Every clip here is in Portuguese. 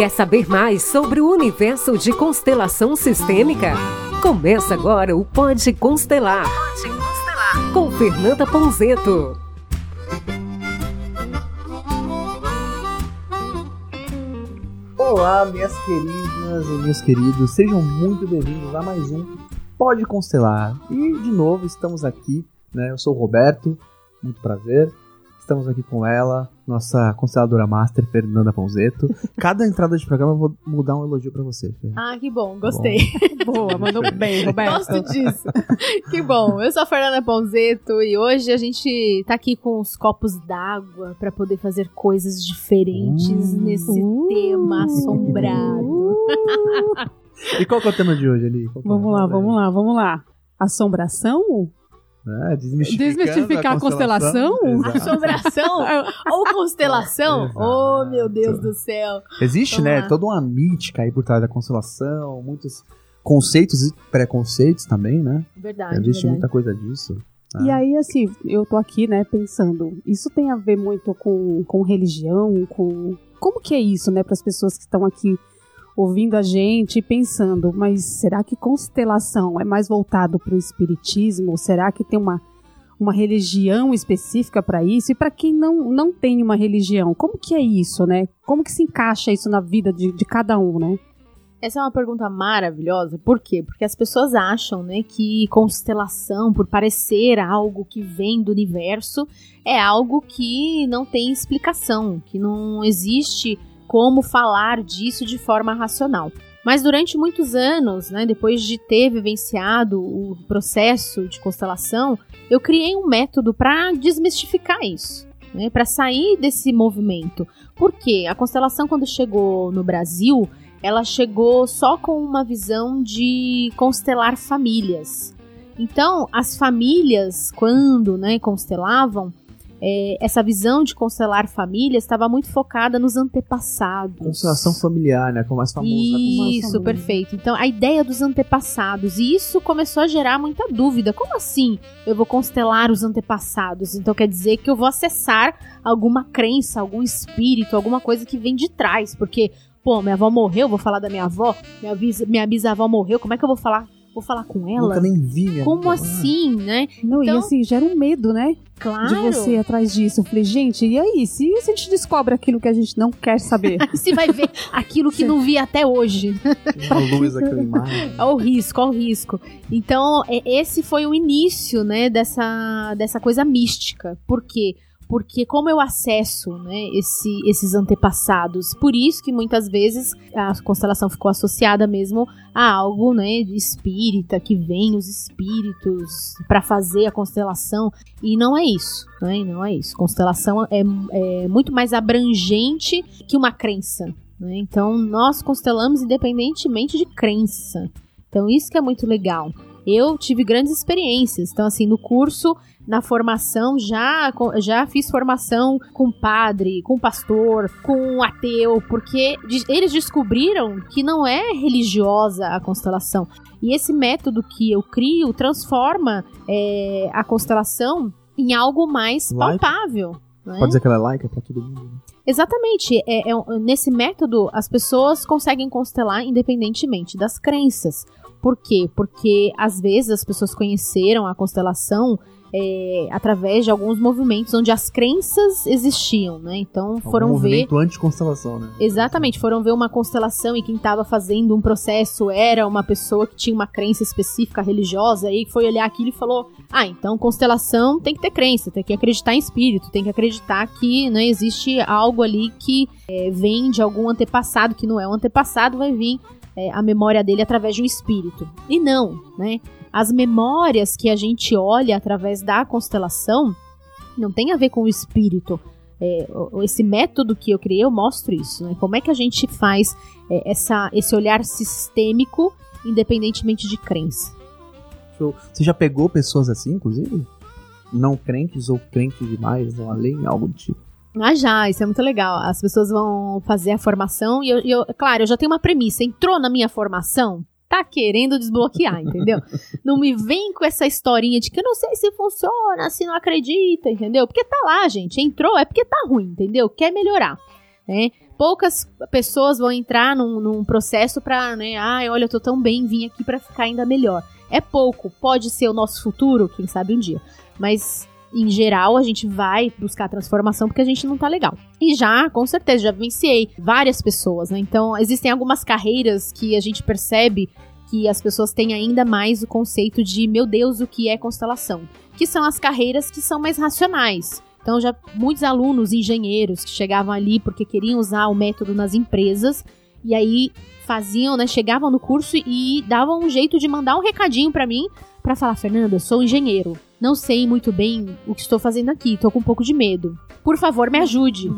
Quer saber mais sobre o universo de constelação sistêmica? Começa agora o Pode Constelar. Pode Constelar. Com Fernanda Ponzeto. Olá, minhas queridas e meus queridos, sejam muito bem-vindos a mais um Pode Constelar. E de novo estamos aqui, né? Eu sou o Roberto, muito prazer. Estamos aqui com ela, nossa consteladora master, Fernanda Ponzeto. Cada entrada de programa eu vou mudar um elogio pra você. Fer. Ah, que bom, gostei. Bom. Boa, mandou bem, Roberto. Gosto disso. que bom. Eu sou a Fernanda Ponzeto e hoje a gente tá aqui com os copos d'água para poder fazer coisas diferentes uh, nesse uh, tema assombrado. Uh. e qual que é o tema de hoje, Ali? É vamos lá, vamos lá, vamos lá. Assombração? É, Desmistificar a constelação? Assombração? Ou constelação? Exato. Oh, meu Deus do céu. Existe, Vamos né, lá. toda uma mítica aí por trás da constelação, muitos conceitos e preconceitos também, né? Verdade. Existe verdade. muita coisa disso. Ah. E aí, assim, eu tô aqui, né, pensando, isso tem a ver muito com, com religião, com... Como que é isso, né, para as pessoas que estão aqui ouvindo a gente e pensando, mas será que constelação é mais voltado para o espiritismo? Será que tem uma, uma religião específica para isso? E para quem não, não tem uma religião, como que é isso, né? Como que se encaixa isso na vida de, de cada um, né? Essa é uma pergunta maravilhosa. Por quê? Porque as pessoas acham, né, que constelação, por parecer algo que vem do universo, é algo que não tem explicação, que não existe como falar disso de forma racional. Mas durante muitos anos, né, depois de ter vivenciado o processo de constelação, eu criei um método para desmistificar isso, né, para sair desse movimento. Porque a constelação, quando chegou no Brasil, ela chegou só com uma visão de constelar famílias. Então, as famílias, quando né, constelavam, é, essa visão de constelar famílias estava muito focada nos antepassados. Constelação familiar, né? Como mais famoso. Isso, né? perfeito. Então, a ideia dos antepassados. E isso começou a gerar muita dúvida. Como assim eu vou constelar os antepassados? Então, quer dizer que eu vou acessar alguma crença, algum espírito, alguma coisa que vem de trás. Porque, pô, minha avó morreu, vou falar da minha avó. Minha, minha bisavó morreu, como é que eu vou falar vou falar com ela. Nunca nem vi, minha Como assim, né? Não, então, e assim, gera um medo, né? Claro. De você atrás disso. Eu falei, gente, e aí? Se, se a gente descobre aquilo que a gente não quer saber? você vai ver aquilo que não vi até hoje. A luz, aquela imagem. Olha o risco, olha o risco. Então, esse foi o início, né, dessa, dessa coisa mística. Por quê? porque como eu acesso né, esse, esses antepassados, por isso que muitas vezes a constelação ficou associada mesmo a algo né, de espírita, que vem os espíritos para fazer a constelação, e não é isso, né, não é isso. Constelação é, é muito mais abrangente que uma crença. Né? Então, nós constelamos independentemente de crença. Então, isso que é muito legal. Eu tive grandes experiências. Então, assim, no curso na formação, já, já fiz formação com padre, com pastor, com ateu, porque eles descobriram que não é religiosa a constelação. E esse método que eu crio transforma é, a constelação em algo mais like. palpável. Né? Pode dizer que ela é laica para todo mundo. Né? Exatamente. É, é, nesse método, as pessoas conseguem constelar independentemente das crenças. Por quê? Porque às vezes as pessoas conheceram a constelação é, através de alguns movimentos onde as crenças existiam, né? Então foram um ver. Movimento anti-constelação, né? Exatamente, foram ver uma constelação e quem estava fazendo um processo era uma pessoa que tinha uma crença específica religiosa e foi olhar aquilo e falou: Ah, então constelação tem que ter crença, tem que acreditar em espírito, tem que acreditar que né, existe algo ali que é, vem de algum antepassado, que não é um antepassado, vai vir é, a memória dele através de um espírito. E não, né? As memórias que a gente olha através da constelação não tem a ver com o espírito. É, esse método que eu criei, eu mostro isso, né? Como é que a gente faz é, essa, esse olhar sistêmico, independentemente de crença. Você já pegou pessoas assim, inclusive? Não crentes ou crentes demais, ou além, algo do tipo? Ah, já, isso é muito legal. As pessoas vão fazer a formação e eu, eu, claro, eu já tenho uma premissa. Entrou na minha formação, tá querendo desbloquear, entendeu? não me vem com essa historinha de que eu não sei se funciona, se não acredita, entendeu? Porque tá lá, gente. Entrou é porque tá ruim, entendeu? Quer melhorar, né? poucas pessoas vão entrar num, num processo pra, né, ai, olha, eu tô tão bem, vim aqui pra ficar ainda melhor. É pouco, pode ser o nosso futuro, quem sabe um dia. Mas em geral, a gente vai buscar transformação porque a gente não tá legal. E já, com certeza, já vivenciei várias pessoas, né? Então, existem algumas carreiras que a gente percebe que as pessoas têm ainda mais o conceito de, meu Deus, o que é constelação? Que são as carreiras que são mais racionais. Então, já muitos alunos, engenheiros, que chegavam ali porque queriam usar o método nas empresas, e aí faziam, né, chegavam no curso e davam um jeito de mandar um recadinho para mim para falar, Fernanda, sou engenheiro. Não sei muito bem o que estou fazendo aqui, tô com um pouco de medo. Por favor, me ajude.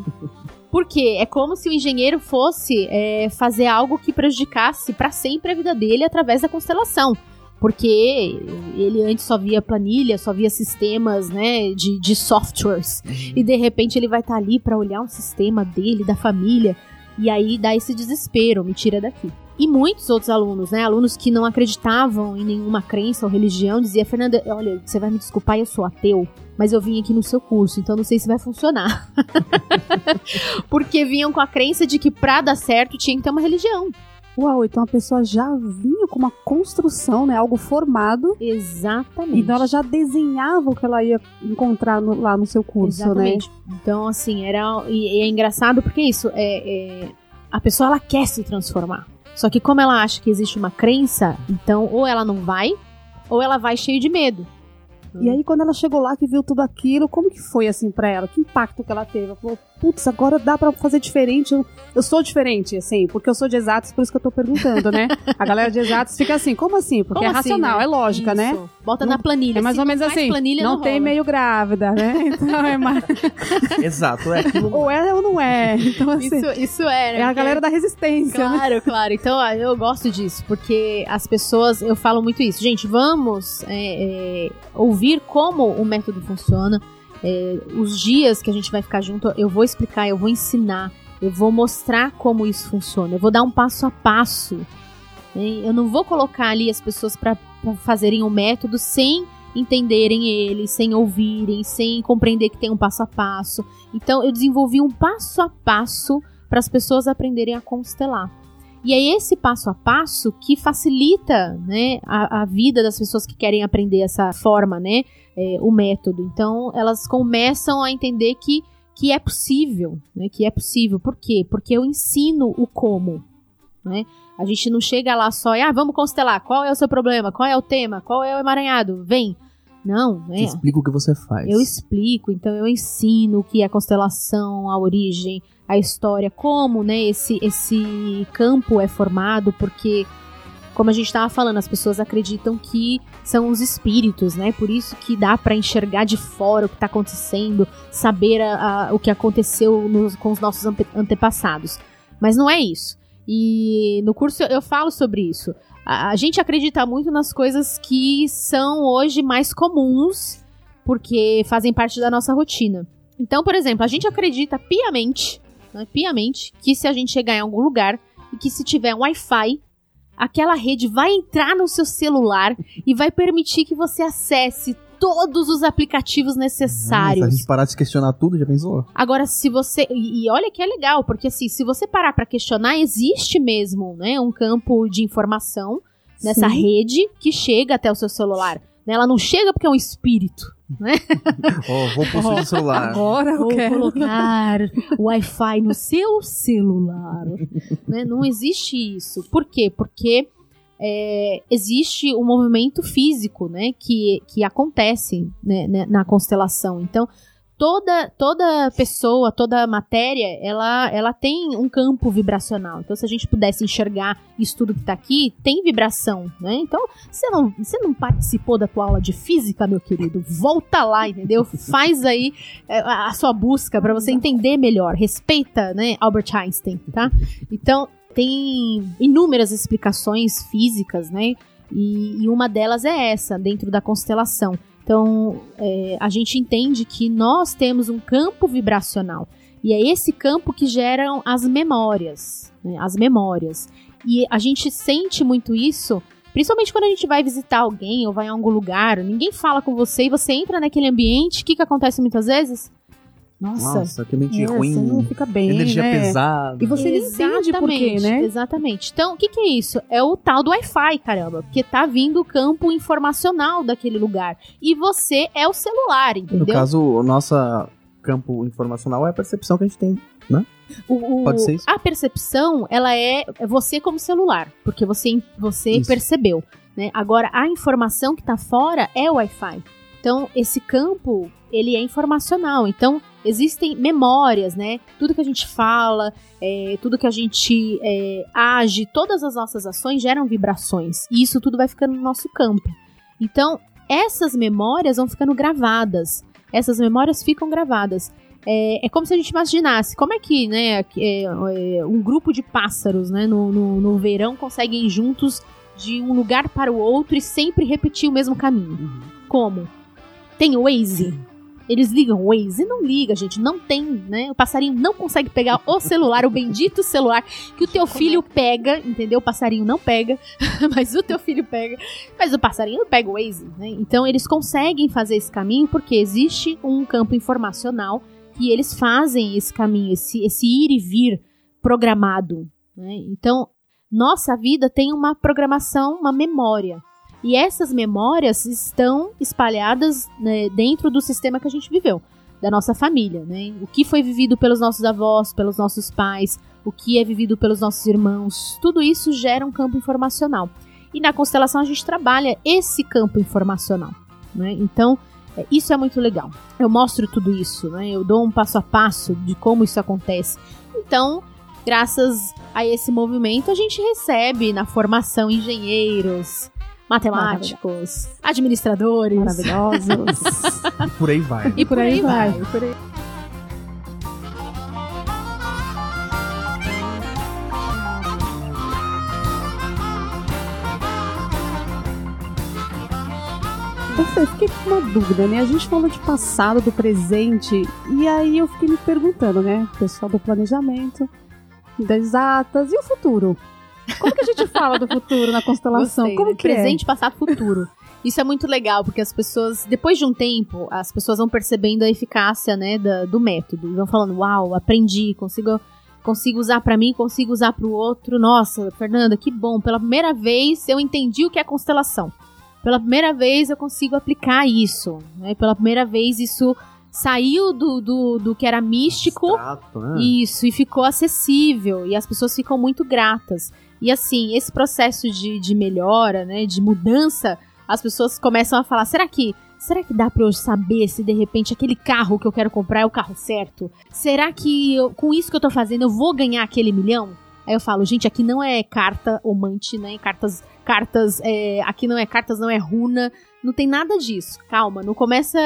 Porque é como se o engenheiro fosse é, fazer algo que prejudicasse para sempre a vida dele através da constelação. Porque ele antes só via planilha, só via sistemas, né, de, de softwares. Uhum. E de repente ele vai estar ali para olhar um sistema dele, da família. E aí dá esse desespero, me tira daqui. E muitos outros alunos, né? Alunos que não acreditavam em nenhuma crença ou religião, dizia, Fernanda, olha, você vai me desculpar, eu sou ateu, mas eu vim aqui no seu curso, então não sei se vai funcionar. Porque vinham com a crença de que pra dar certo tinha que ter uma religião. Uau, então a pessoa já vinha com uma construção, né? Algo formado. Exatamente. Então ela já desenhava o que ela ia encontrar no- lá no seu curso, Exatamente. né? Então, assim, era. E, e é engraçado porque isso, é, é- a pessoa ela quer se transformar. Só que como ela acha que existe uma crença, então ou ela não vai, ou ela vai cheio de medo. E aí, quando ela chegou lá, que viu tudo aquilo, como que foi, assim, pra ela? Que impacto que ela teve? Ela falou, putz, agora dá pra fazer diferente. Eu, eu sou diferente, assim, porque eu sou de exatos, por isso que eu tô perguntando, né? A galera de exatos fica assim, como assim? Porque Como é assim, racional, né? é lógica, né? Isso. Bota Não- na planilha. É mais ou menos assim, planilha, não, não, tem rola. meio grávida, né? Então é mais... Exato, é aquilo. ou é ou não é. Então, assim, Isso, isso é, né? é a galera da resistência, né? Claro, claro. Então, ó, eu gosto disso, porque as pessoas, eu falo muito isso. Gente, vamos é, é, ouvir como o método funciona. É, os dias que a gente vai ficar junto, eu vou explicar, eu vou ensinar, eu vou mostrar como isso funciona. Eu vou dar um passo a passo. né? Eu não vou colocar ali as pessoas para fazerem o método sem entenderem ele, sem ouvirem, sem compreender que tem um passo a passo. Então, eu desenvolvi um passo a passo para as pessoas aprenderem a constelar. E é esse passo a passo que facilita né, a, a vida das pessoas que querem aprender essa forma, né, é, o método. Então, elas começam a entender que, que é possível, né, que é possível. Por quê? Porque eu ensino o como. Né? A gente não chega lá só e, ah, vamos constelar. Qual é o seu problema? Qual é o tema? Qual é o emaranhado? Vem. Não, né? Você explica o que você faz. Eu explico, então eu ensino o que é a constelação, a origem, a história, como, né, esse esse campo é formado, porque como a gente estava falando, as pessoas acreditam que são os espíritos, né? Por isso que dá para enxergar de fora o que está acontecendo, saber a- a- o que aconteceu nos- com os nossos ante- antepassados. Mas não é isso. E no curso eu falo sobre isso. A, gente acredita muito nas coisas que são hoje mais comuns porque fazem parte da nossa rotina. Então, por exemplo, a gente acredita piamente, né, piamente, que se a gente chegar em algum lugar e que se tiver um Wi-Fi, aquela rede vai entrar no seu celular e vai permitir que você acesse todos os aplicativos Se a necessários. gente parar de se questionar tudo, já pensou? Agora, se você. E, e olha que é legal, porque assim, se você parar pra questionar, existe mesmo, né? Um campo de informação nessa Sim. rede que chega até o seu celular. né? Ela não chega porque é um espírito. Ó, vou possuir o celular. Agora eu Vou quero. colocar Wi-Fi no seu celular. né? Não existe isso. Por quê? Porque é, existe um movimento físico né? que, que acontece né, né, na constelação. Então, toda, toda pessoa, toda matéria, ela, ela tem um campo vibracional. Então, se a gente pudesse enxergar isso tudo que tá aqui, tem vibração, né? Então, você não, você não participou da tua aula de física, meu querido? Volta lá, entendeu? Faz aí é, a, a sua busca para você entender melhor. Respeita, né, Albert Einstein, tá? Então, tem inúmeras explicações físicas, né? E, e uma delas é essa, dentro da constelação. Então, é, a gente entende que nós temos um campo vibracional. E é esse campo que geram as memórias. né, as memórias. E a gente sente muito isso, principalmente quando a gente vai visitar alguém ou vai a algum lugar, ninguém fala com você e você entra naquele ambiente, o que, que acontece muitas vezes? Nossa, Nossa, que mente é, ruim. você não fica bem, energia né? pesada. E você nem entende por quê, né? Exatamente. Então, o que, que é isso? É o tal do Wi-Fi, caramba. Porque tá vindo o campo informacional daquele lugar. E você é o celular, entendeu? No caso, o nosso campo informacional é a percepção que a gente tem. O- o- Pode ser isso? A percepção, ela é você como celular, porque você, você Isso. percebeu. Né? Agora, a informação que tá fora é o Wi-Fi. Então, esse campo, ele é informacional. Então, existem memórias, né? Tudo que a gente fala, é, tudo que a gente é, age, todas as nossas ações geram vibrações. E isso tudo vai ficando no nosso campo. Então, essas memórias vão ficando gravadas. Essas memórias ficam gravadas. É, é como se a gente imaginasse como é que né, é, é, um grupo de pássaros né, no, no, no verão conseguem ir juntos de um lugar para o outro e sempre repetir o mesmo caminho. Como? Tem o Waze. Eles ligam o Waze? Não liga, gente. Não tem, né? O passarinho não consegue pegar o celular, o bendito celular que o teu filho pega, entendeu? O passarinho não pega, mas o teu filho pega. Mas o passarinho não pega o Waze, né? Então eles conseguem fazer esse caminho porque existe um campo informacional que eles fazem esse caminho, esse, esse ir e vir programado. Né? Então, nossa vida tem uma programação, uma memória. E essas memórias estão espalhadas né, dentro do sistema que a gente viveu, da nossa família. Né? O que foi vivido pelos nossos avós, pelos nossos pais, o que é vivido pelos nossos irmãos, tudo isso gera um campo informacional. E na constelação a gente trabalha esse campo informacional. Né? Então, é, isso é muito legal. Eu mostro tudo isso, né? eu dou um passo a passo de como isso acontece. Então, graças a esse movimento, a gente recebe na formação engenheiros, matemáticos, administradores. Maravilhosos. E por aí vai. E por aí vai. por aí. Eu fiquei com uma dúvida, né? A gente falou de passado, do presente, e aí eu fiquei me perguntando, né? O pessoal do planejamento, das atas e o futuro. Como que a gente fala do futuro na constelação? Gostei, Como né? que é? Presente, passado, futuro. Isso é muito legal, porque as pessoas, depois de um tempo, as pessoas vão percebendo a eficácia, né, da- do método. E Vão falando, uau, aprendi, consigo, consigo usar pra mim, consigo usar pro outro. Nossa, Fernanda, que bom. Pela primeira vez eu entendi o que é constelação. Pela primeira vez eu consigo aplicar isso. Né? Pela primeira vez isso saiu do, do, do que era místico Abstrato, né? isso, e ficou acessível, e as pessoas ficam muito gratas. E assim, esse processo de, de melhora, né, de mudança, as pessoas começam a falar, será que... Será que dá pra eu saber se de repente aquele carro que eu quero comprar é o carro certo? Será que eu- com isso que eu tô fazendo eu vou ganhar aquele milhão? Aí eu falo, gente, aqui não é carta omante, né? Cartas, cartas, é, aqui não é cartas, não é runa, não tem nada disso. Calma, não começa,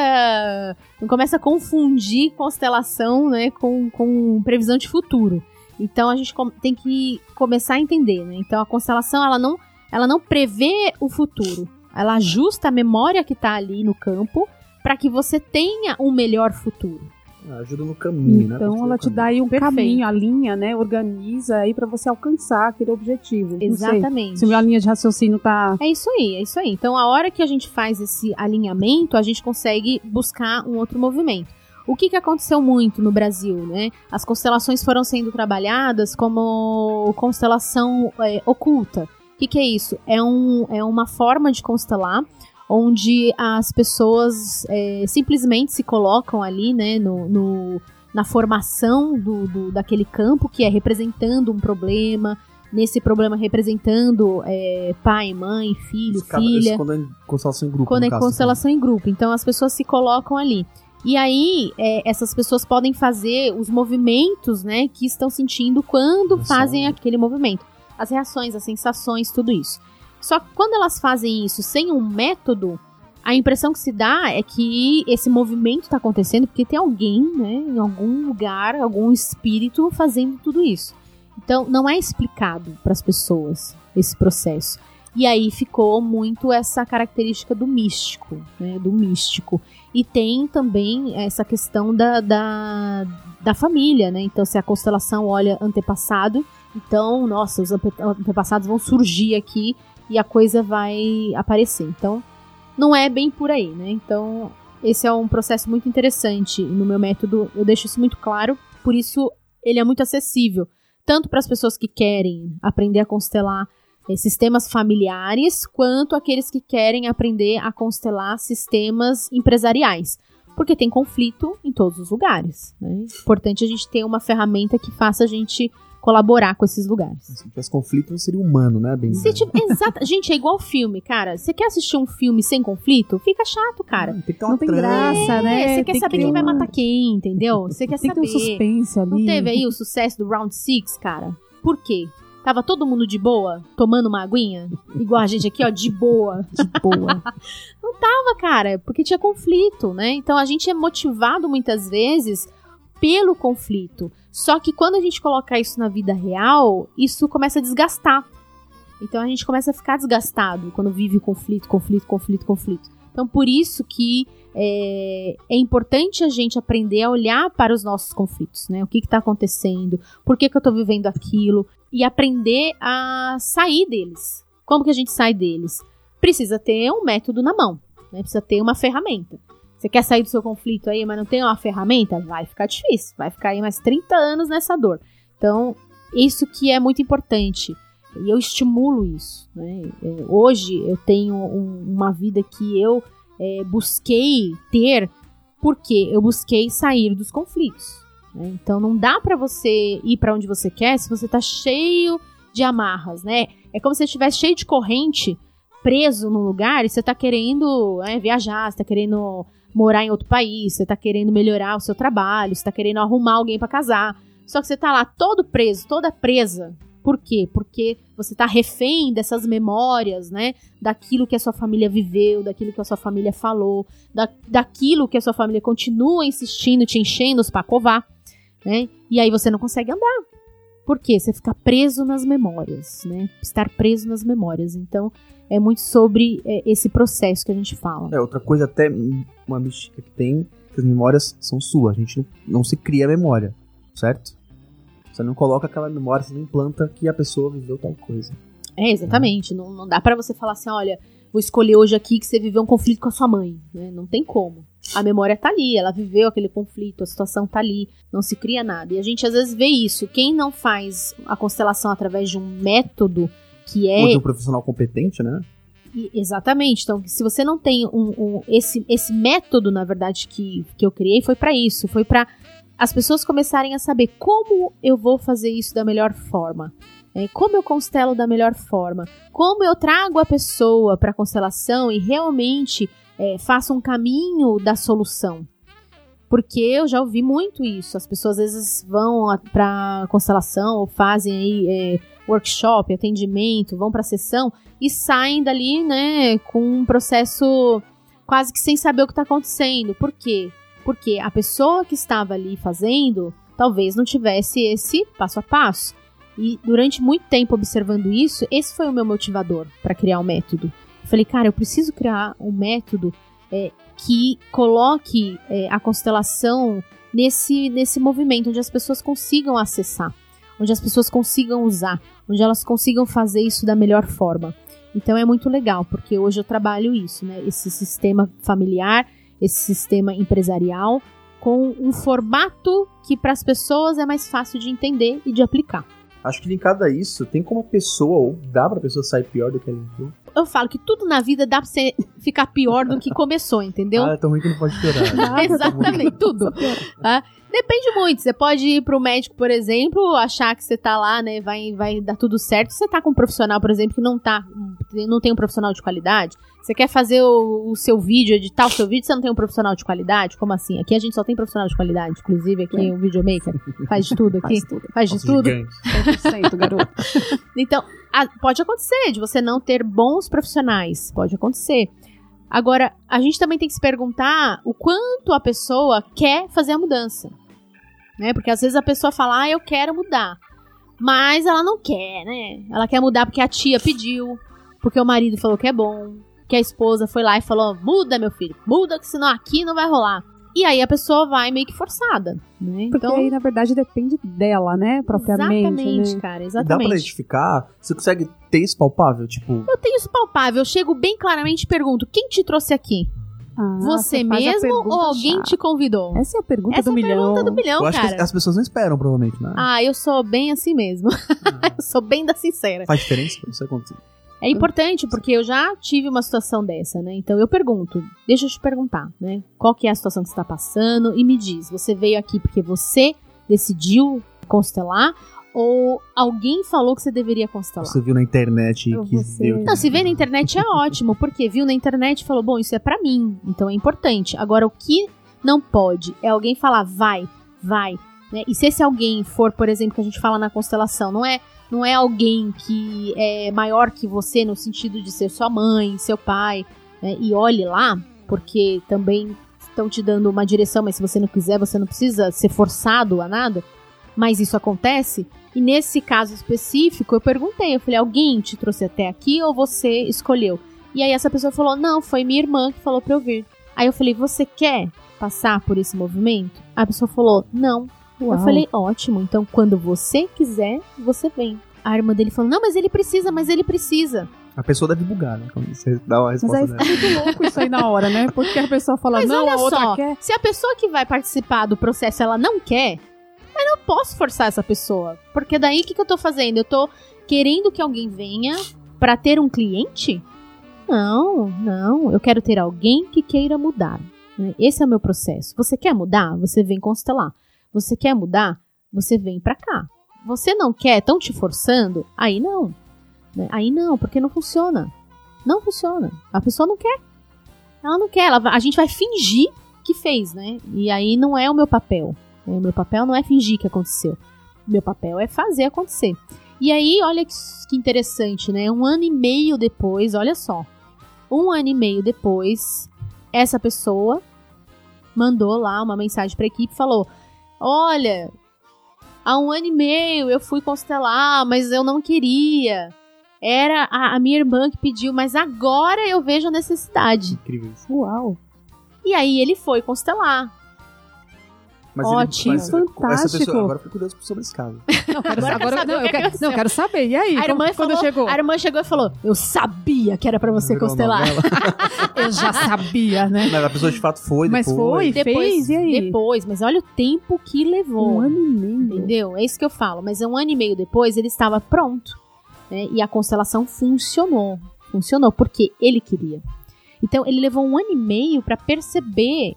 não começa a confundir constelação, né, com, com previsão de futuro. Então a gente tem que começar a entender, né? Então a constelação ela não, ela não prevê o futuro, ela ajusta a memória que tá ali no campo para que você tenha um melhor futuro. Ajuda no caminho, né? Então ela te caminho. dá aí um Perfeito. caminho, a linha, né? Organiza aí pra você alcançar aquele objetivo. Não sei Exatamente. Se a linha de raciocínio tá. É isso aí, é isso aí. Então, a hora que a gente faz esse alinhamento, a gente consegue buscar um outro movimento. O que, que aconteceu muito no Brasil, né? As constelações foram sendo trabalhadas como constelação é, oculta. O que, que é isso? É, um, é uma forma de constelar onde as pessoas é, simplesmente se colocam ali, né, no, no- na formação do, do- daquele campo que é representando um problema, nesse problema representando é, pai, mãe, filho, filha quando é constelação em grupo. quando é caso, constelação em grupo. Então as pessoas se colocam ali. E aí, é, essas pessoas podem fazer os movimentos, né, que estão sentindo quando Nossa. fazem aquele movimento. As reações, as sensações, tudo isso. Só que quando elas fazem isso sem um método, a impressão que se dá é que esse movimento está acontecendo porque tem alguém, né, em algum lugar, algum espírito fazendo tudo isso. Então, não é explicado para as pessoas esse processo. E aí ficou muito essa característica do místico, né? Do místico. E tem também essa questão da, da, da família, né? Então, se a constelação olha antepassado, então, nossa, os ante- antepassados vão surgir aqui e a coisa vai aparecer. Então, não é bem por aí, né? Então, esse é um processo muito interessante. No meu método, eu deixo isso muito claro, por isso ele é muito acessível, tanto para as pessoas que querem aprender a constelar sistemas familiares, quanto aqueles que querem aprender a constelar sistemas empresariais. Porque tem conflito em todos os lugares. Né? Importante a gente ter uma ferramenta que faça a gente colaborar com esses lugares. Se tivesse conflito, não seria humano, né, bem Se tiver, gente, é igual filme, cara. Você quer assistir um filme sem conflito? Fica chato, cara. Tem que ter uma Não tem graça, né? É, você quer Tem saber que quem vai matar quem, entendeu? Você quer Tem que ter saber. um suspense ali. Não teve aí o sucesso do Round Six, cara? Por quê? Tava todo mundo de boa, tomando uma aguinha? Igual a gente aqui, ó, de boa. de boa. Tava, cara, porque tinha conflito, né? Então a gente é motivado muitas vezes pelo conflito. Só que quando a gente coloca isso na vida real, isso começa a desgastar. Então a gente começa a ficar desgastado quando vive o conflito, conflito, conflito, conflito. Então por isso que é, é importante a gente aprender a olhar para os nossos conflitos, né? O que está acontecendo, por que, que eu estou vivendo aquilo, e aprender a sair deles. Como que a gente sai deles? Precisa ter um método na mão, né? Precisa ter uma ferramenta. Você quer sair do seu conflito aí, mas não tem uma ferramenta? Vai ficar difícil. Vai ficar aí mais 30 anos nessa dor. Então, isso que é muito importante. E eu estimulo isso. Né? É, Hoje eu tenho um- uma vida que eu é, busquei ter porque eu busquei sair dos conflitos. né? Então não dá pra você ir pra onde você quer se você tá cheio de amarras, né? É como se você estivesse cheio de corrente, preso num lugar e você tá querendo né, viajar, você tá querendo morar em outro país, você tá querendo melhorar o seu trabalho, você tá querendo arrumar alguém pra casar. Só que você tá lá todo preso, toda presa. Por quê? Porque você tá refém dessas memórias, né? Daquilo que a sua família viveu, daquilo que a sua família falou, da, daquilo que a sua família continua insistindo, te enchendo os pacovar, né? E aí você não consegue andar. Por quê? Você fica preso nas memórias, né? Estar preso nas memórias. Então, é muito sobre é, esse processo que a gente fala. É, outra coisa até, uma mística que tem, que as memórias são suas. A gente não, não se cria memória, certo? Você não coloca aquela memória, você não implanta que a pessoa viveu tal coisa. É, exatamente. Não, não dá pra você falar assim, olha, vou escolher hoje aqui que você viveu um conflito com a sua mãe. né? Não tem como. A memória tá ali, ela viveu aquele conflito, a situação tá ali, não se cria nada. E a gente às vezes vê isso. Quem não faz a constelação através de um método que é Ou de um profissional competente, né? E- Exatamente. Então, se você não tem um, um- esse, esse método, na verdade, que, que eu criei, foi pra isso. Foi pra as pessoas começarem a saber como eu vou fazer isso da melhor forma. né? como eu constelo da melhor forma. Como eu trago a pessoa pra constelação e realmente é, faço um caminho da solução. Porque eu já ouvi muito isso. As pessoas às vezes vão a- pra constelação ou fazem aí é, workshop, atendimento, vão pra sessão e saem dali, né, com um processo quase que sem saber o que está acontecendo. Por quê? Porque a pessoa que estava ali fazendo talvez não tivesse esse passo a passo. E durante muito tempo observando isso, esse foi o meu motivador para criar o método. Eu falei, cara, eu preciso criar um método é, que coloque é, a constelação nesse, nesse movimento, onde as pessoas consigam acessar, onde as pessoas consigam usar, onde elas consigam fazer isso da melhor forma. Então é muito legal, porque hoje eu trabalho isso, né? Esse sistema familiar, esse sistema empresarial, com um formato que para as pessoas é mais fácil de entender e de aplicar. Acho que linkado a isso, tem como a pessoa, ou dá pra pessoa sair pior do que ela entrou? Eu falo que tudo na vida dá pra você ficar pior do que começou, entendeu? Ah, é tão ruim que não pode piorar. Ah, Exatamente, tudo. Tá? Depende muito. Você pode ir pro médico, por exemplo, achar que você tá lá, né? Vai, vai dar tudo certo. Você tá com um profissional, por exemplo, que não tá. Não tem um profissional de qualidade. Você quer fazer o, o seu vídeo, editar o seu vídeo, você não tem um profissional de qualidade? Como assim? Aqui a gente só tem profissional de qualidade. Inclusive, aqui o videomaker faz de tudo aqui. Faz tudo. Faz de tudo. gigante. 100%, garoto. Então, a- pode acontecer de você não ter bons profissionais. Pode acontecer. Agora, a gente também tem que se perguntar o quanto a pessoa quer fazer a mudança. Né? Porque às vezes a pessoa fala, ah, eu quero mudar. Mas ela não quer, né? Ela quer mudar porque a tia pediu, porque o marido falou que é bom, que a esposa foi lá e falou, muda, meu filho, muda, que senão aqui não vai rolar. E aí a pessoa vai meio que forçada, né? Porque aí, na verdade, depende dela, né? Propriamente. exatamente, né? cara, Dá exatamente. pra identificar? Você consegue ter isso palpável? Tipo, Eu tenho isso palpável, eu chego bem claramente e pergunto: quem te trouxe aqui? Ah, Você a mesmo ou alguém chata. te convidou? Essa é a pergunta Essa do é a milhão. pergunta do milhão, Eu acho cara. que as pessoas não esperam, provavelmente, né? Ah, eu sou bem assim mesmo. eu sou bem da sincera. Faz diferença? Não sei quanto. É importante porque eu já tive uma situação dessa, né? Então eu pergunto, deixa eu te perguntar, né? Qual que é a situação que você está passando e me diz, você veio aqui porque você decidiu constelar ou alguém falou que você deveria constelar? Você viu na internet que você- deu. Não, se vê na internet é ótimo, porque viu na internet e falou, bom, isso é pra mim, então é importante. Agora, o que não pode é alguém falar, vai, vai. né? E se esse alguém for, por exemplo, que a gente fala na constelação, não é, não é alguém que é maior que você no sentido de ser sua mãe, seu pai, né? e olhe lá, porque também estão te dando uma direção, mas se você não quiser, você não precisa ser forçado a nada. Mas isso acontece. E nesse caso específico, eu perguntei, eu falei, alguém te trouxe até aqui ou você escolheu? E aí essa pessoa falou, não, foi minha irmã que falou pra eu vir. Aí eu falei, você quer passar por esse movimento? A pessoa falou, não. Uau. Eu falei, ótimo, então quando você quiser, você vem. A irmã dele falou, não, mas ele precisa, mas ele precisa. A pessoa deve bugar, né? Quando você dá uma Mas resposta aí dela. fica muito louco isso aí na hora, né? Porque a pessoa fala, Mas não, olha a outra só, quer. se a pessoa que vai participar do processo ela não quer, eu não posso forçar essa pessoa. Porque daí o que, que eu tô fazendo? Eu tô querendo que alguém venha pra ter um cliente? Não, não. Eu quero ter alguém que queira mudar. né? Esse é o meu processo. Você quer mudar? Você vem constelar. Você quer mudar? Você vem pra cá. Você não quer? Estão te forçando? Aí não. né? Aí não, porque não funciona. Não funciona. A pessoa não quer. Ela não quer. Ela a gente vai fingir que fez, né? E aí não é o meu papel. né? O meu papel não é fingir que aconteceu. Meu papel é fazer acontecer. E aí, olha que, que interessante, né? Um ano e meio depois, olha só. Um ano e meio depois, essa pessoa mandou lá uma mensagem pra equipe e falou: Olha, há um ano e meio eu fui constelar, mas eu não queria. Era a, a minha irmã que pediu, mas agora eu vejo a necessidade. Incrível isso. Uau. E aí ele foi constelar. Mas Ótimo. mas essa Fantástico. pessoa, agora eu fico curioso sobre esse caso. Não, quero, Agora agora, quer saber não, eu quero, não, quero saber. E aí, A irmã, como- quando falou, chegou? a irmã chegou e falou: Eu sabia que era pra você Virou constelar. Eu já sabia, né? Mas a pessoa de fato foi Mas depois. foi? Fez? E aí? Depois, mas olha o tempo que levou. Um ano e meio. Entendeu? É isso que eu falo. Mas um ano e meio depois ele estava pronto. né? E a constelação funcionou. Funcionou porque ele queria. Então ele levou um ano e meio para perceber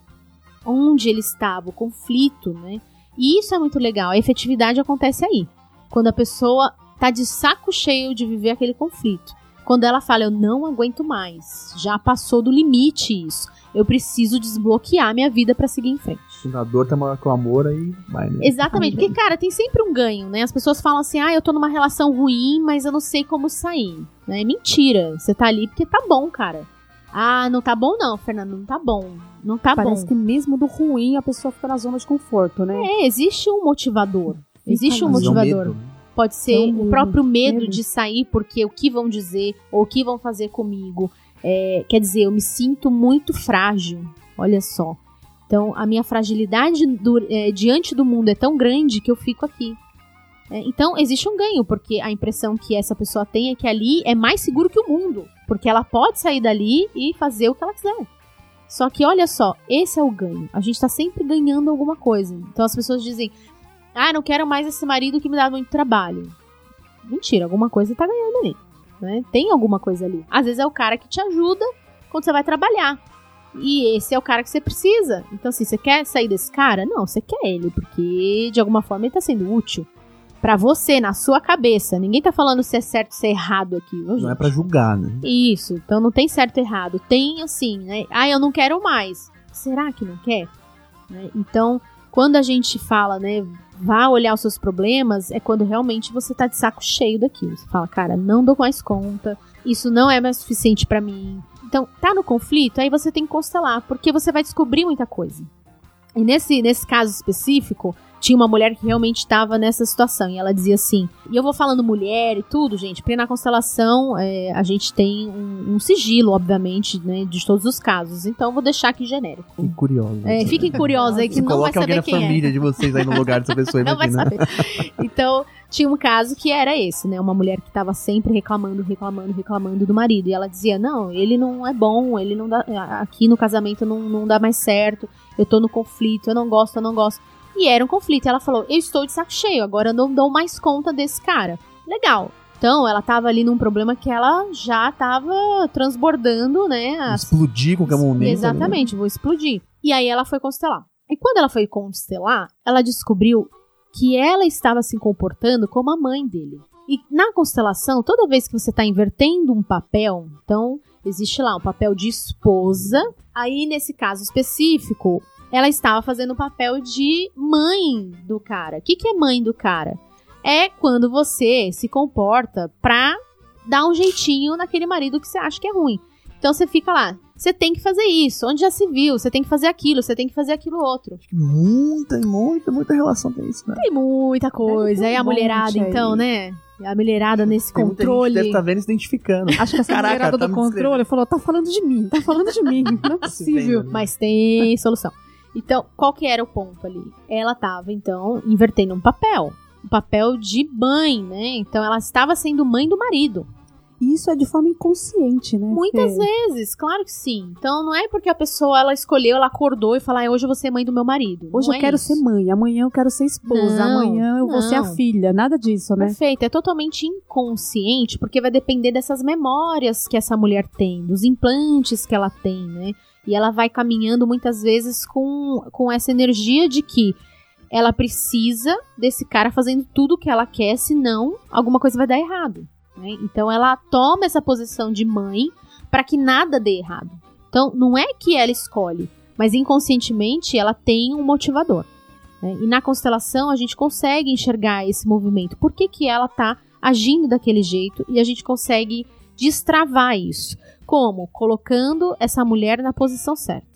onde ele estava, o conflito, né? E isso é muito legal. A efetividade acontece aí. Quando a pessoa tá de saco cheio de viver aquele conflito. Quando ela fala, eu não aguento mais, já passou do limite isso. Eu preciso desbloquear minha vida para seguir em frente. A dor tá maior que o amor, aí vai, né? Exatamente, porque, cara, tem sempre um ganho, né? As pessoas falam assim, ah, eu tô numa relação ruim, mas eu não sei como sair. Né? Mentira, você tá ali porque tá bom, cara. Ah, não tá bom não, Fernando, não tá bom. Não tá Parece bom. que mesmo do ruim a pessoa fica na zona de conforto, né? É, existe um motivador. Existe um é motivador. né? Pode ser É um o próprio medo, medo. de sair porque o que vão dizer ou o que vão fazer comigo. É, quer dizer, eu me sinto muito frágil. Olha só. Então, a minha fragilidade do- é, diante do mundo é tão grande que eu fico aqui. É, então, existe um ganho, porque a impressão que essa pessoa tem é que ali é mais seguro que o mundo. Porque ela pode sair dali e fazer o que ela quiser. Só que, olha só, esse é o ganho. A gente tá sempre ganhando alguma coisa. Então, as pessoas dizem: ah, não quero mais esse marido que me dá muito trabalho. Mentira, alguma coisa tá ganhando ali. Né? Tem alguma coisa ali. Às vezes é o cara que te ajuda quando você vai trabalhar. E esse é o cara que você precisa. Então, assim, você quer sair desse cara? Não, você quer ele, porque de alguma forma ele tá sendo útil. Pra você, na sua cabeça. Ninguém tá falando se é certo ou se é errado aqui, viu, Não é pra julgar, né? Isso, então não tem certo e errado. Tem assim, né? Ah, eu não quero mais. Será que não quer? Né? Então, quando a gente fala, né, vá olhar os seus problemas, é quando realmente você tá de saco cheio daquilo. Você fala, cara, não dou mais conta, isso não é mais suficiente pra mim. Então, tá no conflito, aí você tem que constelar, porque você vai descobrir muita coisa. E nesse, nesse caso específico, tinha uma mulher que realmente estava nessa situação. E ela dizia assim. E eu vou falando mulher e tudo, gente, porque na constelação é, a gente tem um, um, sigilo, obviamente, né, de todos os casos. Então eu vou deixar aqui genérico. Fiquem curiosos. É, fiquem curiosos aí que não vai saber alguém quem na família de vocês aí no lugar dessa pessoa. não vai saber. Então tinha um caso que era esse, né? Uma mulher que estava sempre reclamando, reclamando, reclamando do marido. E ela dizia: Não, ele não é bom, ele não dá. Aqui no casamento não, não dá mais certo, eu tô no conflito, eu não gosto, eu não gosto. E era um conflito. Ela falou: Eu estou de saco cheio, agora eu não dou mais conta desse cara. Legal. Então, ela tava ali num problema que ela já tava transbordando, né? Explodir qualquer momento. Né? Exatamente, vou explodir. E aí ela foi constelar. E quando ela foi constelar, ela descobriu que ela estava se comportando como a mãe dele. E na constelação, toda vez que você está invertendo um papel, então existe lá um papel de esposa. Aí, nesse caso específico, ela estava fazendo o papel de mãe do cara. O que, que é mãe do cara? É quando você se comporta pra dar um jeitinho naquele marido que você acha que é ruim. Então você fica lá, você tem que fazer isso, onde já se viu, você tem que fazer aquilo, você tem que fazer aquilo outro. Muita, muita, muita relação tem isso, né? Tem muita coisa. Aí a mulherada, então, né? A mulherada nesse tem controle. Muita gente deve estar tá vendo se identificando. Acho que essa Caraca, mulherada tá do controle falou: tá falando de mim, tá falando de mim. Não é possível. Mas tem solução. Então, qual que era o ponto ali? Ela estava, então, invertendo um papel. Um papel de mãe, né? Então, ela estava sendo mãe do marido. E isso é de forma inconsciente, né? Muitas vezes, claro que sim. Então não é porque a pessoa ela escolheu, ela acordou e falou: ah, hoje eu vou ser mãe do meu marido. Hoje não eu é quero isso. ser mãe, amanhã eu quero ser esposa, não, amanhã eu vou ser a filha. Nada disso, né? Perfeito. É totalmente inconsciente, porque vai depender dessas memórias que essa mulher tem, dos implantes que ela tem, né? E ela vai caminhando muitas vezes com, com essa energia de que ela precisa desse cara fazendo tudo o que ela quer, senão alguma coisa vai dar errado. Né? Então ela toma essa posição de mãe para que nada dê errado. Então não é que ela escolhe, mas inconscientemente ela tem um motivador. Né? E na constelação a gente consegue enxergar esse movimento. Por que, que ela está agindo daquele jeito e a gente consegue destravar isso. Como? Colocando essa mulher na posição certa,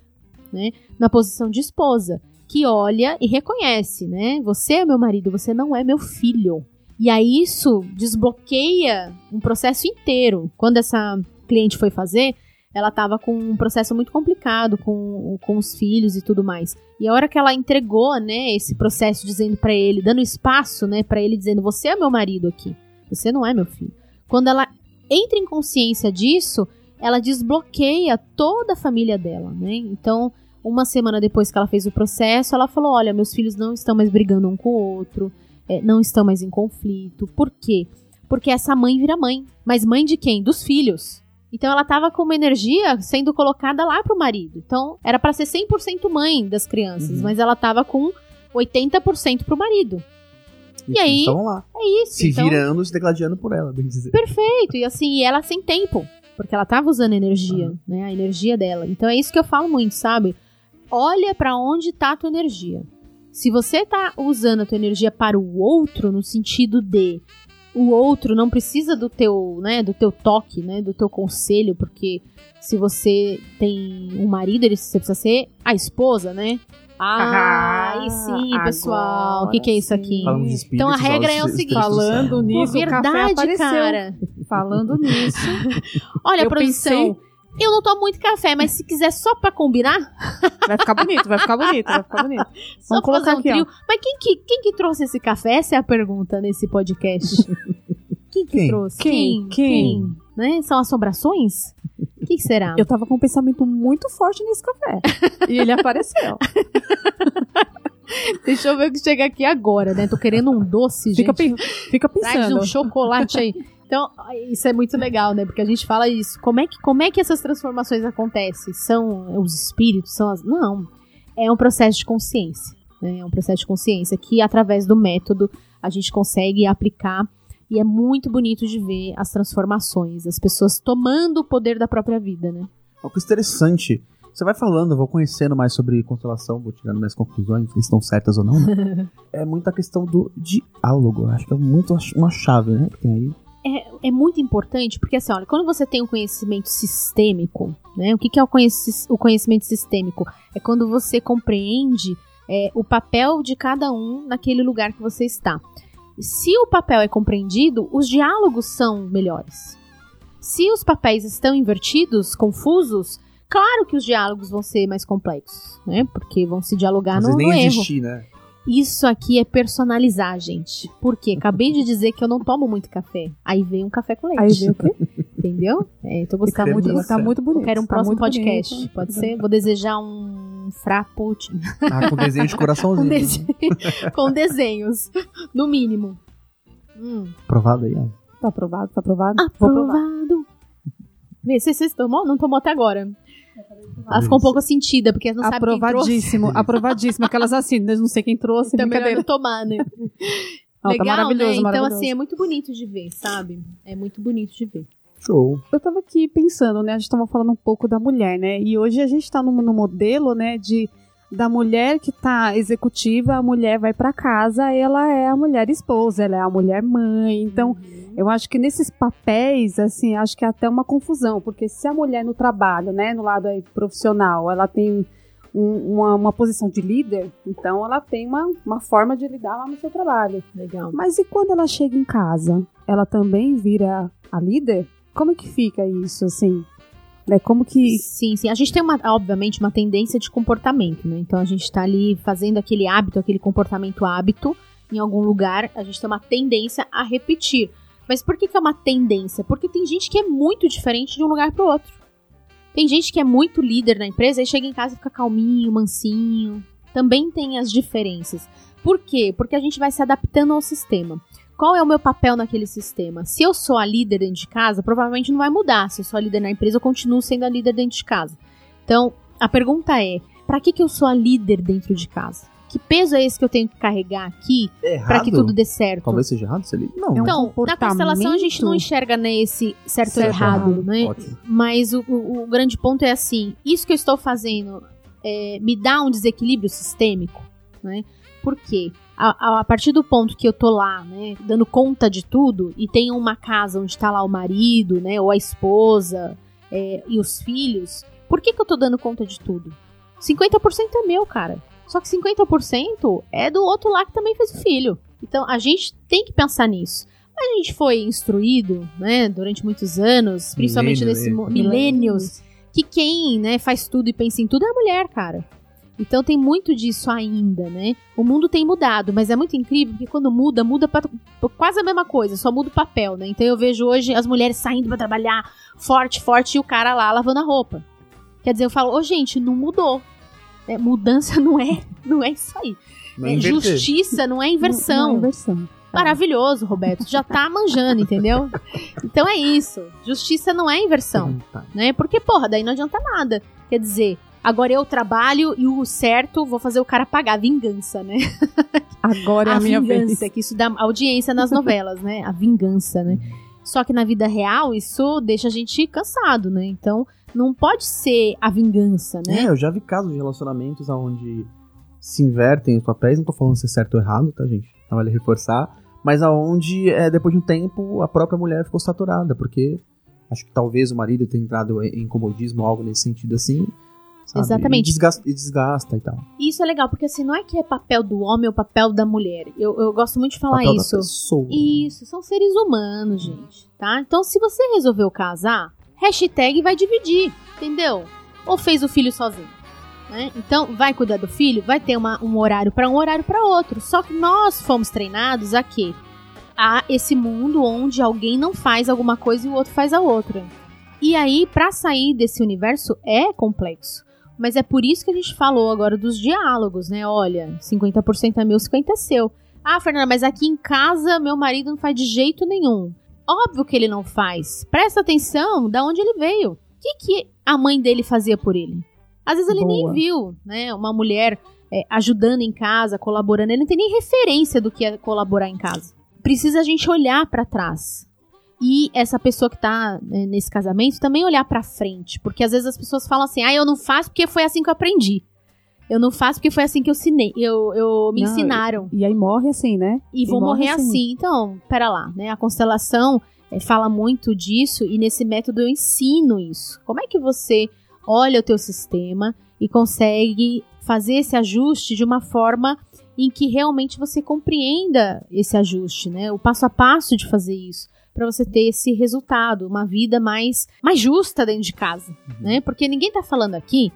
né? Na posição de esposa, que olha e reconhece, né? Você é meu marido, você não é meu filho. E aí isso desbloqueia um processo inteiro. Quando essa cliente foi fazer, ela estava com um processo muito complicado com, com os filhos e tudo mais. E a hora que ela entregou, né, esse processo dizendo para ele, dando espaço, né, para ele dizendo: "Você é meu marido aqui. Você não é meu filho". Quando ela entra em consciência disso, ela desbloqueia toda a família dela, né? Então, uma semana depois que ela fez o processo, ela falou: Olha, meus filhos não estão mais brigando um com o outro, é, não estão mais em conflito. Por quê? Porque essa mãe vira mãe. Mas mãe de quem? Dos filhos. Então ela estava com uma energia sendo colocada lá pro marido. Então era para ser 100% mãe das crianças, uhum. mas ela estava com 80% pro marido. E, e aí, estavam lá. É isso. Se então, virando, se degladiando por ela, bem dizer. Perfeito. E assim, ela sem tempo. Porque ela tava usando energia, uhum. né? A energia dela. Então é isso que eu falo muito, sabe? Olha para onde tá a tua energia. Se você tá usando a tua energia para o outro, no sentido de o outro não precisa do teu, né, do teu toque, né, do teu conselho, porque se você tem um marido, ele você precisa ser a esposa, né? Ah, aí sim, pessoal. O que, que é isso aqui? então a regra é o seguinte: falando nisso, verdade, cara. Falando nisso. Olha, produção. Pensei... Eu não tomo muito café, mas se quiser só pra combinar. Vai ficar bonito, vai ficar bonito, vai ficar bonito. Só Vamos colocar um aqui, trio. Ó. Mas quem que, quem que trouxe esse café? Essa é a pergunta nesse podcast. Quem que quem? trouxe? Quem? Quem? quem? Né? São assombrações? O que, que, será? Eu tava com um pensamento muito forte nesse café. e ele apareceu. Deixa eu ver o que chega aqui agora, né? Tô querendo um doce, fica gente. fica pensando. Traz um chocolate aí. Então, isso é muito legal, né? Porque a gente fala isso. Como é que, como é que essas transformações acontecem? São os espíritos? São as. Não. É um processo de consciência. Né? É um processo de consciência que, através do método, a gente consegue aplicar. E é muito bonito de ver as transformações, as pessoas tomando o poder da própria vida, né? Uma coisa interessante. Você vai falando, eu vou conhecendo mais sobre constelação, vou tirando minhas conclusões, se estão certas ou não. Né? é muita questão do diálogo. Acho que é muito uma chave, né? Que tem aí é, é muito importante, porque assim, olha, quando você tem um conhecimento sistêmico, né? O que, que é o, conhec o conhecimento sistêmico? É quando você compreende é, o papel de cada um naquele lugar que você está. Se o papel é compreendido, os diálogos são melhores. Se os papéis estão invertidos, confusos, claro que os diálogos vão ser mais complexos, né? Porque vão se dialogar Às no, vezes no nem erro. existir, né? Isso aqui é personalizar, gente. Por quê? Acabei de dizer que eu não tomo muito café. Aí vem um café com leite. Aí vem o quê? Entendeu? É, tô E tá gostando muito, tá muito bonito. Eu quero um tá próximo podcast. bonito. Pode ser? Vou desejar um frappuccino. Ah, com desenho de coraçãozinho. Com, dese- com desenhos. No mínimo. Hum. Provado aí, ó. Tá aprovado, tá aprovado? Aprovado. Vê, você, você tomou? Não tomou até agora. Ela ficou um pouco sentida, porque não sabe quem trouxe. Aprovadíssimo, aprovadíssimo. Aquelas assim, não sei quem trouxe, Então melhor brincadeira. não tomar, né? Não, tá Legal, maravilhoso, né? Então, maravilhoso. assim, é muito bonito de ver, sabe? É muito bonito de ver. Show. Eu tava aqui pensando, né? A gente tava falando um pouco da mulher, né? E hoje a gente tá no, no modelo, né, de da mulher que tá executiva, a mulher vai pra casa, ela é a mulher esposa, ela é a mulher mãe. Então, eu acho que nesses papéis, assim, acho que é até uma confusão, porque se a mulher no trabalho, né, no lado aí profissional, ela tem um- uma, uma posição de líder, então ela tem uma, uma forma de lidar lá no seu trabalho. Legal. Mas e quando ela chega em casa, ela também vira a líder? Como é que fica isso, assim? Né, como que... Sim, sim. A gente tem, uma, obviamente, uma tendência de comportamento, né? Então a gente tá ali fazendo aquele hábito, aquele comportamento hábito em algum lugar, a gente tem uma tendência a repetir. Mas por que, que é uma tendência? Porque tem gente que é muito diferente de um lugar pro outro. Tem gente que é muito líder na empresa e chega em casa e fica calminho, mansinho. Também tem as diferenças. Por quê? Porque a gente vai se adaptando ao sistema. Qual é o meu papel naquele sistema? Se eu sou a líder dentro de casa, provavelmente não vai mudar. Se eu sou a líder na empresa, eu continuo sendo a líder dentro de casa. Então, a pergunta é: para que, que eu sou a líder dentro de casa? Que peso é esse que eu tenho que carregar aqui Errado? para que tudo dê certo? Talvez seja errado, se ele... Não. É um Então, na constelação a gente não enxerga nesse certo, Certo, ou errado, errado. né? Ótimo. Mas o, o- o grande ponto é assim: isso que eu estou fazendo é, me dá um desequilíbrio sistêmico, né? Por quê? A, a- partir do ponto que eu tô lá, né, dando conta de tudo, e tem uma casa onde tá lá o marido, né, ou a esposa é, e os filhos, por que, que eu tô dando conta de tudo? 50% é meu, cara. Só que 50% é do outro lá que também fez o filho. Então a gente tem que pensar nisso. Mas a gente foi instruído, né, durante muitos anos, principalmente nesse mo- milênios, que quem, né, faz tudo e pensa em tudo é a mulher, cara. Então tem muito disso ainda, né? O mundo tem mudado, mas é muito incrível porque quando muda, muda pra, pra quase a mesma coisa, só muda o papel, né? Então eu vejo hoje as mulheres saindo pra trabalhar forte, forte e o cara lá lavando a roupa. Quer dizer, eu falo, ô gente, não mudou. É, mudança não é, não é isso aí. Não É, inverter. justiça não é inversão. Não, inversão. Maravilhoso, Roberto. Já tá manjando, entendeu? Então é isso. Justiça não é inversão Tá. né? Porque, porra, daí não adianta nada. Quer dizer, agora eu trabalho e o certo vou fazer o cara pagar. Vingança, né? Agora é a, minha vingança, vez. que isso dá audiência nas novelas, né? A vingança, né? Só que na vida real, isso deixa a gente cansado, né? Então, não pode ser a vingança, né? É, eu já vi casos de relacionamentos onde se invertem os papéis, não tô falando se é certo ou errado, tá, gente? Não vale reforçar. Mas aonde, é, depois de um tempo, a própria mulher ficou saturada, porque acho que talvez o marido tenha entrado em em comodismo, algo nesse sentido assim. Sabe? Exatamente. E desgasta, e desgasta e tal. Isso é legal, porque assim, não é que é papel do homem ou papel da mulher. Eu, eu gosto muito de falar Papel isso. da pessoa. Isso, são seres humanos, gente, tá? Então, se você resolveu casar, hashtag vai dividir, entendeu? Ou fez o filho sozinho, né? Então, vai cuidar do filho, vai ter uma- um horário para um, horário para outro. Só que nós fomos treinados a quê? A esse mundo onde alguém não faz alguma coisa e o outro faz a outra. E aí, pra sair desse universo é complexo. Mas é por isso que a gente falou agora dos diálogos, né? Olha, 50% é meu, 50% é seu. Ah, Fernanda, mas aqui em casa meu marido não faz de jeito nenhum. Óbvio que ele não faz. Presta atenção da onde ele veio. O que, que a mãe dele fazia por ele? Às vezes ele nem Boa. viu, né? Uma mulher é, ajudando em casa, colaborando. Ele não tem nem referência do que é colaborar em casa. Precisa a gente olhar pra trás. E essa pessoa que tá né, nesse casamento também olhar pra frente. Porque às vezes as pessoas falam assim: ah, eu não faço porque foi assim que eu aprendi. Eu não faço porque foi assim que eu, eu, eu me Não, ensinaram E aí morre assim, né? e vou morre morrer assim. Então, pera lá, né? A constelação eh, fala muito disso e nesse método eu ensino isso. Como é que você olha o teu sistema e consegue fazer esse ajuste de uma forma em que realmente você compreenda esse ajuste, né? O passo a passo de fazer isso para você ter esse resultado, uma vida mais mais justa dentro de casa, Uhum. né? Porque ninguém tá falando aqui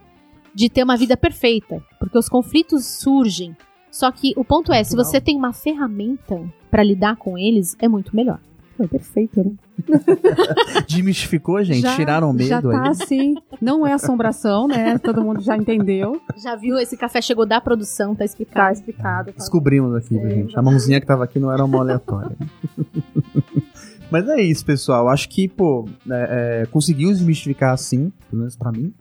de ter uma vida perfeita, porque os conflitos surgem. Só que o ponto é, se você tem uma ferramenta para lidar com eles, é muito melhor. Foi perfeito, né? Demistificou, gente? Já- Tiraram o Já medo tá aí. assim. Não é assombração, né? Todo mundo já entendeu. Já viu esse café chegou da produção, tá Tá explicado. explicado. Tá. Descobrimos aqui, pra gente. A mãozinha que tava aqui não era uma aleatória. Mas é isso, pessoal. Acho que, pô, é, é, conseguiu desmistificar assim, pelo menos pra mim.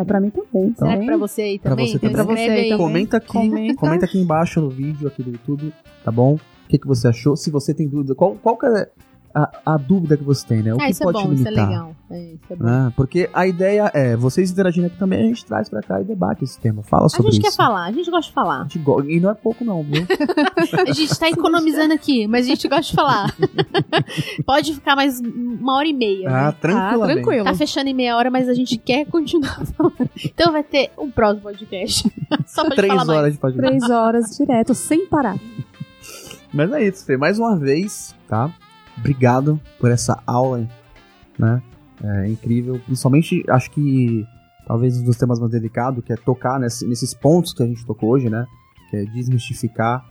É, pra mim também. Será também. que pra você aí Pra também? você Então também. Pra você aí. também. Comenta aqui, comenta. Comenta. aqui embaixo no vídeo aqui do YouTube, tá bom? O que, que você achou? Se você tem dúvida, qual, qual que é a, a dúvida que você tem, né? O Ah, que isso é pode bom, te isso é limitar? legal. É, isso é bom. né? Porque a ideia é, vocês interagindo aqui também, a gente traz pra cá e debate esse tema. Fala A sobre gente isso. quer falar, a gente gosta de A falar. gente go- E não é pouco não, viu? A gente tá economizando aqui, mas a gente gosta de falar. Pode ficar mais uma hora e meia. ah, né? tranquilamente. Ah, tranquilo. Tá fechando em meia hora, mas a gente quer continuar falando. Então vai ter um próximo podcast. Só pra Três falar horas mais. de podcast. Três horas direto, sem parar. Mas é isso, Fê. Mais uma vez, tá? Obrigado por essa aula, né? É incrível. Principalmente, acho que talvez um dos temas mais delicados, que é tocar nesse- nesses pontos que a gente tocou hoje, né? Que é desmistificar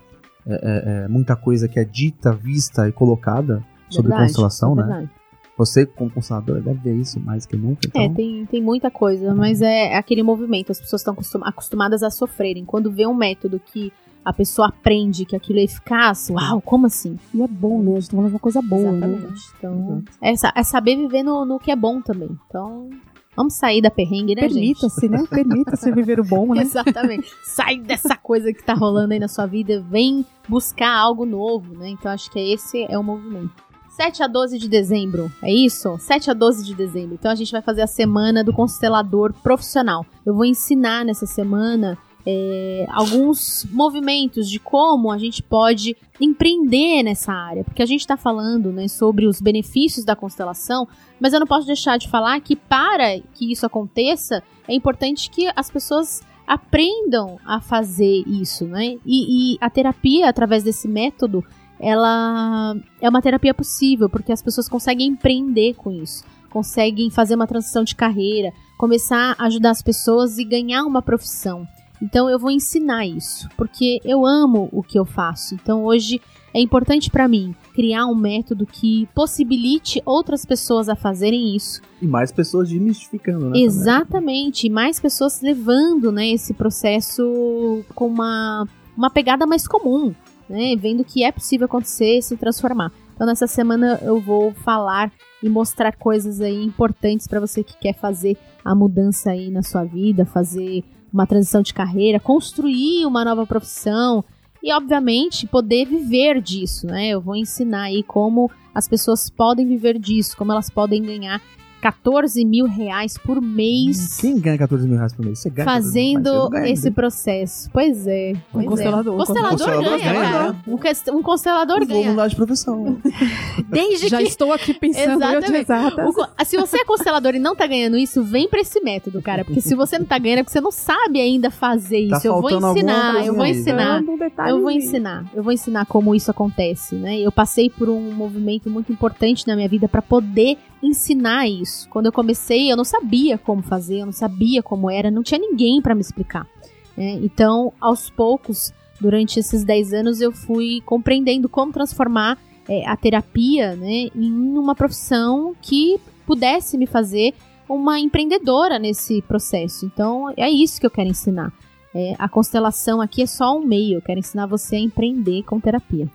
é, é, é, muita coisa que é dita, vista e colocada sobre Verdade, constelação, né? verdade. Você, como constelador, deve ver isso mais que nunca. Então, É, tem, tem muita coisa, mas é aquele movimento, as pessoas estão acostum- acostumadas a sofrerem. Quando vê um método que a pessoa aprende que aquilo é eficaz, uau, como assim? E é bom, né? A gente tá falando de uma coisa boa, né? Exatamente. Então, é, é saber viver no, no que é bom também. Então, vamos sair da perrengue, né, gente? Permita-se, né? Permita-se viver o bom, né? Exatamente. Sai dessa coisa que tá rolando aí na sua vida, vem buscar algo novo, né? Então acho que esse é o movimento. 7 a 12 de dezembro, é isso? 7 a 12 de dezembro. Então a gente vai fazer a semana do constelador profissional. Eu vou ensinar nessa semana é, alguns movimentos de como a gente pode empreender nessa área, porque a gente está falando né, sobre os benefícios da constelação, mas eu não posso deixar de falar que para que isso aconteça, é importante que as pessoas aprendam a fazer isso, né? E, e a terapia, através desse método, ela é uma terapia possível, porque as pessoas conseguem empreender com isso, conseguem fazer uma transição de carreira, começar a ajudar as pessoas e ganhar uma profissão. Então eu vou ensinar isso, porque eu amo o que eu faço. Então hoje é importante para mim criar um método que possibilite outras pessoas a fazerem isso E mais pessoas desmistificando, né? Exatamente, e mais pessoas levando né, esse processo com uma, uma pegada mais comum, né, vendo que é possível acontecer e se transformar. Então nessa semana eu vou falar e mostrar coisas aí importantes para você que quer fazer a mudança aí na sua vida, fazer uma transição de carreira, construir uma nova profissão e obviamente poder viver disso, né? Eu vou ensinar aí como as pessoas podem viver disso, como elas podem ganhar 14 mil reais por mês Quem ganha 14 mil reais por mês? Você ganha 14 mil reais? Eu fazendo esse processo. Pois é. Pois é. constelador. Constelador, Constelador ganha, ganha, cara. né? Um, um constelador Eu vou ganha. mudar de profissão. Desde Já que estou aqui pensando eu. O co- se você é constelador e não tá ganhando isso, vem pra esse método, cara. Porque se você não tá ganhando, é porque você não sabe ainda fazer isso. Tá eu vou ensinar, eu vou ensinar. Dando um Eu vou ensinar, eu vou ensinar como isso acontece, né? Eu passei por um movimento muito importante na minha vida pra poder ensinar isso. Quando eu comecei, eu não sabia como fazer, eu não sabia como era, não tinha ninguém pra me explicar. né? Então, aos poucos, durante esses 10 anos, eu fui compreendendo como transformar é, a terapia, né, em uma profissão que pudesse me fazer uma empreendedora nesse processo. Então, é isso que eu quero ensinar. É, a constelação aqui é só um meio. Eu quero ensinar você a empreender com terapia.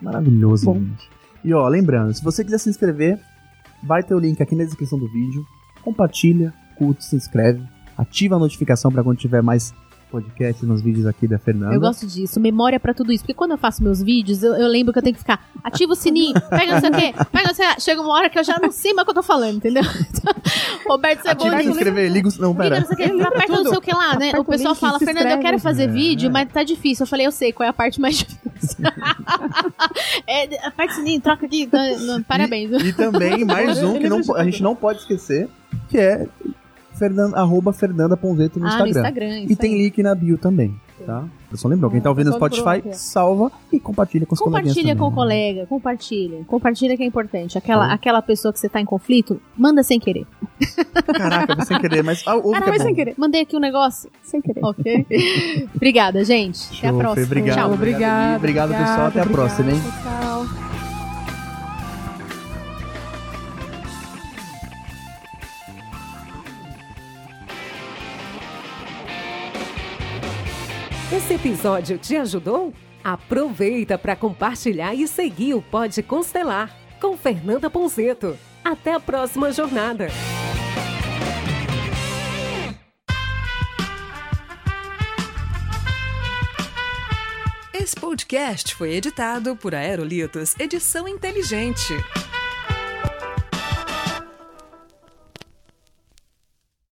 Maravilhoso, Bom. gente. E ó, lembrando, se você quiser se inscrever, vai ter o link aqui na descrição do vídeo. Compartilha, curte, se inscreve, ativa a notificação para quando tiver mais podcast nos vídeos aqui da Fernanda. Eu gosto disso, memória pra tudo isso. Porque quando eu faço meus vídeos, eu, eu lembro que eu tenho que ficar ativa o sininho, pega não sei o quê, pega não sei o quê. Chega uma hora que eu já não sei mais o que eu tô falando, entendeu? Roberto Ativa se Cebolinha. inscrever, liga o... Não, Liga, pera. não sei o que, aperta não sei o que lá, né? Aperta O pessoal fala, Fernanda, eu quero fazer É. vídeo, mas tá difícil. Eu falei, eu sei qual é a parte mais difícil. é, aperta o sininho, troca aqui. Não, parabéns. E também, mais um que não, a gente não pode esquecer, que é Fernan, arroba Fernanda Ponzeto no ah, Instagram. no Instagram. E tem link na bio também, tá? Eu só lembrou, quem tá ouvindo no Spotify, salva e compartilha com os Compartilha coleguinhas com o colega, compartilha. Compartilha que é importante. Aquela, Tá. aquela pessoa que você tá em conflito, manda sem querer. Caraca, sem querer, mas ah, ouve Ah, não, é foi bom. sem querer. Mandei aqui um negócio. Sem querer. Ok? Obrigada, gente. Até a Show, próxima. obrigado. Tchau. Obrigada. Obrigado, pessoal. Até a próxima, hein? Tchau. Esse episódio te ajudou? Aproveita para compartilhar e seguir o Pode Constelar com Fernanda Ponzeto. Até a próxima jornada. Esse podcast foi editado por Aerolitos Edição Inteligente.